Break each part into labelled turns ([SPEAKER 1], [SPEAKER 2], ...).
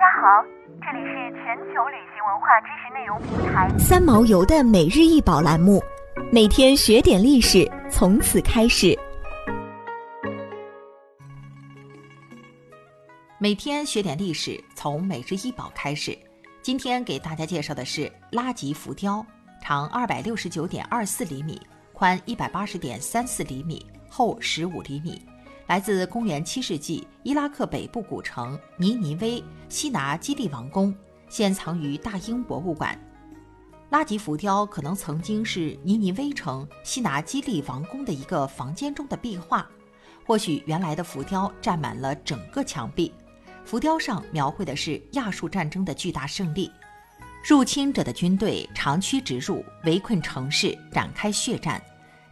[SPEAKER 1] 大家好，这里是全球旅行文化知识内容平台
[SPEAKER 2] 三毛游的每日一宝栏目，每天学点历史，从此开始。
[SPEAKER 3] 每天学点历史，从每日一宝开始。今天给大家介绍的是拉吉浮雕，长二百六十九点二四厘米，宽一百八十点三四厘米，厚十五厘米。来自公元七世纪伊拉克北部古城尼尼微西拿基利王宫，现藏于大英博物馆。拉吉浮雕可能曾经是尼尼微城西拿基利王宫的一个房间中的壁画，或许原来的浮雕占满了整个墙壁。浮雕上描绘的是亚述战争的巨大胜利，入侵者的军队长驱直入，围困城市，展开血战。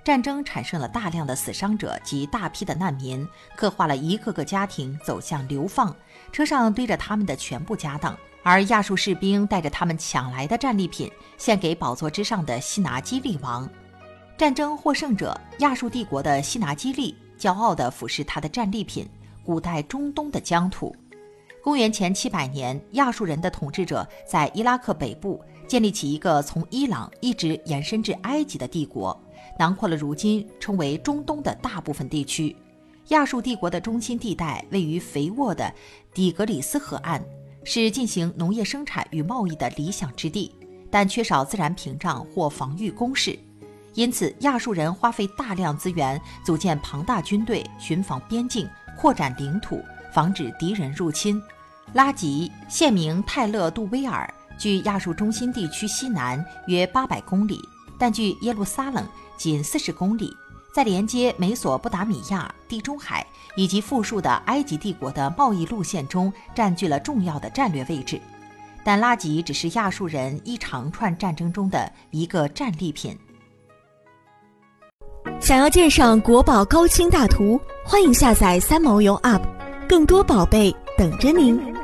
[SPEAKER 3] 战争产生了大量的死伤者及大批的难民，刻画了一个个家庭走向流放，车上堆着他们的全部家当，而亚述士兵带着他们抢来的战利品献给宝座之上的西拿基利王。战争获胜者亚述帝国的西拿基利骄傲地俯视他的战利品——古代中东的疆土。公元前七百年，亚述人的统治者在伊拉克北部建立起一个从伊朗一直延伸至埃及的帝国。囊括了如今称为中东的大部分地区。亚述帝国的中心地带位于肥沃的底格里斯河岸，是进行农业生产与贸易的理想之地，但缺少自然屏障或防御工事，因此亚述人花费大量资源组建庞大军队，巡防边境，扩展领土，防止敌人入侵。拉吉现名泰勒杜威尔，距亚述中心地区西南约八百公里，但距耶路撒冷。仅四十公里，在连接美索不达米亚、地中海以及富庶的埃及帝国的贸易路线中占据了重要的战略位置。但拉吉只是亚述人一长串战争中的一个战利品。
[SPEAKER 2] 想要鉴赏国宝高清大图，欢迎下载三毛游 App，更多宝贝等着您。